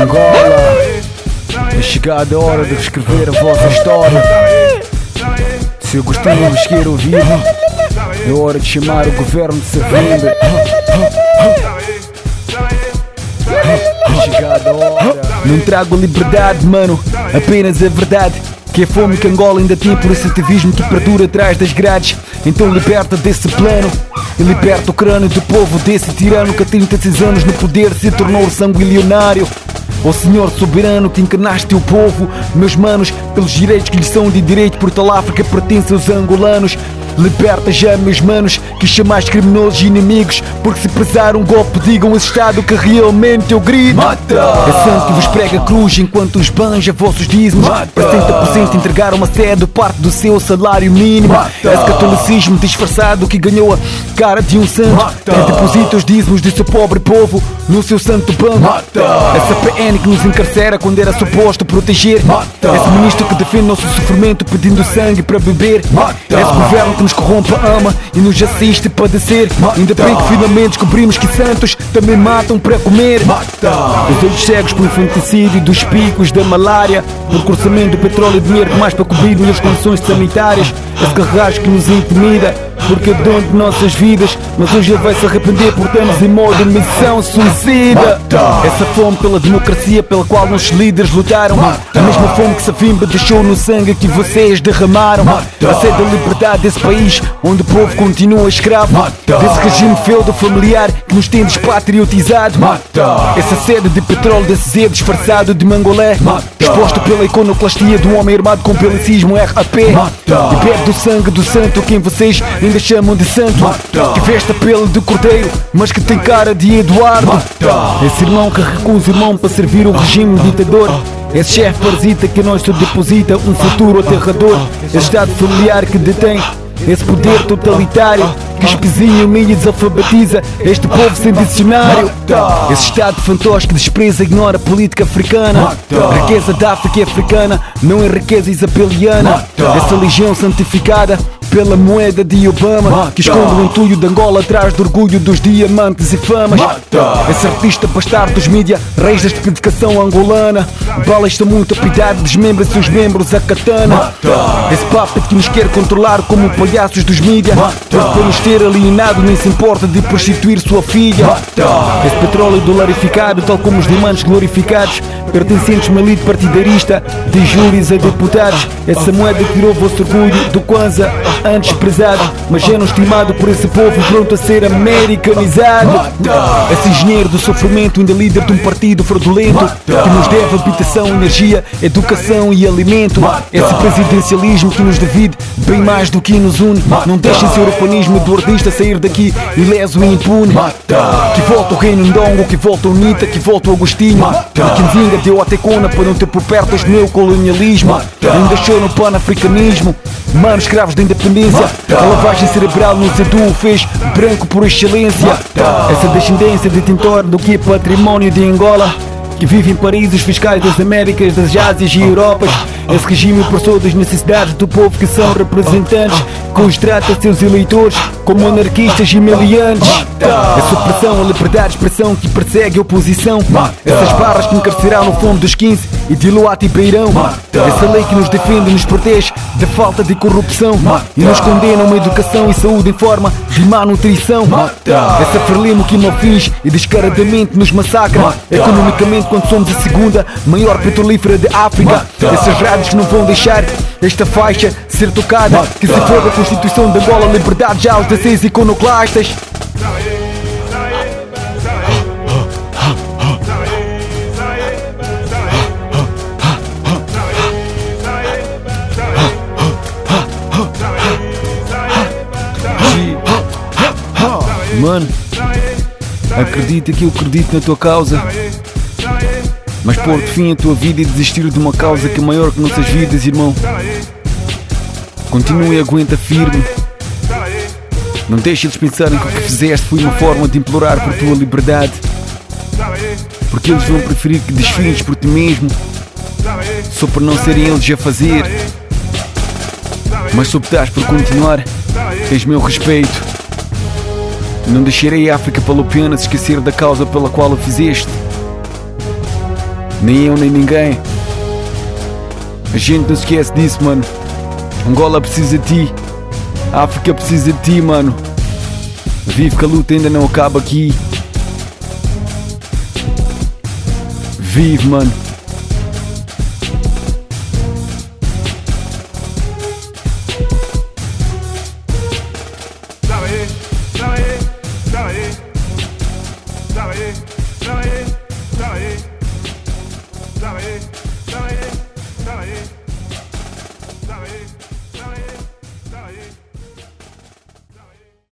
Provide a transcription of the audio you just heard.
Angola, é chegada a hora de escrever a vossa história. Se eu costumo vos o ouvir, é hora de chamar o governo de Savinda. Chegada a hora. Não trago liberdade, mano, apenas a verdade. Que é fome que Angola ainda tem por esse ativismo que perdura atrás das grades. Então liberta desse plano e liberta o crânio do povo desse tirano que há 36 anos no poder se tornou sanguilionário. Ó oh Senhor soberano que encarnaste o povo, meus manos, pelos direitos que lhes são de direito, por tal África pertence aos angolanos. Liberta já, meus manos, que chamais criminosos e inimigos, porque se pesar um golpe, digam esse Estado que realmente eu grito. Mata! É santo que vos prega a cruz enquanto os banja vossos dízimos. Para 70% entregaram uma sede parte do seu salário mínimo. Mata! Esse catolicismo disfarçado que ganhou a cara de um santo. Mata! Deposita os dízimos do seu pobre povo no seu santo banco. Mata! Essa PN que nos encarcera quando era suposto proteger. Mata! Esse ministro que defende nosso sofrimento pedindo sangue para beber. Mata! Esse governo que nos corrompe, ama e nos assiste padecer. Mata! Ainda bem que finalmente descobrimos que santos também matam para comer. Mata! Os olhos cegos pelo infanticídio dos picos da malária, por cruzamento do petróleo e dinheiro demais para cobrir as condições sanitárias. Esse carrasco que nos intimida, porque é dono de nossas vidas. Mas hoje ele vai se arrepender por termos em modo de missão suicida. Essa fome pela democracia pela qual nossos líderes lutaram. A mesma fome que Savimba deixou no sangue que vocês derramaram. A sede da liberdade desse país onde o povo continua escravo. Desse regime feudo familiar que nos tem despatriotizado. Essa sede de petróleo desse Z disfarçado de mangolé! Exposto pela iconoclastia do homem armado com pelicismo RAP! E bebe do sangue do santo quem vocês ainda chamam de santo Mata! Que veste a pele de cordeiro mas que tem cara de Eduardo Mata! Esse irmão que recusa irmão para servir o regime ditador esse chefe parasita que nós te deposita um futuro aterrador Esse estado familiar que detém esse poder totalitário que espezinha, humilha e desalfabetiza este povo sem dicionário. Esse Estado fantoche que despreza e ignora a política africana. A riqueza da África é africana, não é riqueza isabeliana. Essa legião santificada pela moeda de Obama Mata! que esconde o entulho de Angola atrás do orgulho dos diamantes e famas. Mata! Esse artista bastardo dos mídia, reis desta dedicação angolana. Bala está muito piedade, desmembra seus membros a katana. Mata! Esse papo que nos quer controlar como palhaços dos mídia. Para nos ter alienado, nem se importa de prostituir sua filha. Esse petróleo dolarificado, tal como os diamantes glorificados, pertencentes a uma elite partidarista, de júris a deputados. Essa moeda tirou vosso orgulho do Kwanza, antes prezado, mas já não estimado por esse povo pronto a ser americanizado. Esse engenheiro do sofrimento, ainda líder de um partido fraudulento, que nos deve habitação, energia, educação e alimento. Esse presidencialismo que nos divide bem mais do que nos une. Não deixem seu urbanismo eduardista sair daqui ileso e impune. Que volta o reino Ndongo, que volta o Nita, que volta o Agostinho. Deu a tecona para não ter por perto os neocolonialismo. Não deixou no panafricanismo. Manos escravos da independência. A lavagem cerebral nos edu o fez branco por excelência. Essa descendência detentora do que é património de Angola. Que vive em paraísos fiscais das Américas, das Ásias e Europas. Esse regime opressor das necessidades do povo que são representantes, que os trata seus eleitores como anarquistas e meliantes. Mata! Essa opressão, a liberdade de expressão que persegue a oposição. Essas barras que encarceraram no fundo dos 15 e de Luata e Beirão. Essa lei que nos defende e nos protege da falta de corrupção. Mata! E nos condena a uma educação e saúde em forma de má nutrição. Mata! Essa ferlimo que não fins e descaradamente nos massacra. Mata! Economicamente, quando somos a segunda maior petrolífera de África. Mata! Essas rádios que não vão deixar esta faixa ser tocada. Mata! Que se for da Constituição de Angola, liberdade já aos 16 iconoclastas. Mano, acredita que eu acredito na tua causa. Mas pôr fim a tua vida e desistir de uma causa que é maior que nossas vidas, irmão. Continue e aguenta firme. Não deixe eles pensarem que o que fizeste foi uma forma de implorar por tua liberdade. Porque eles vão preferir que desfiles por ti mesmo, só por não serem eles a fazer. Mas se optares por continuar, tens meu respeito. Não deixarei a África palopiana se esquecer da causa pela qual a fizeste. Nem eu, nem ninguém. A gente não esquece disso, mano. Angola precisa de ti. A África precisa de ti, mano. Vive que a luta ainda não acaba aqui. Vive, mano.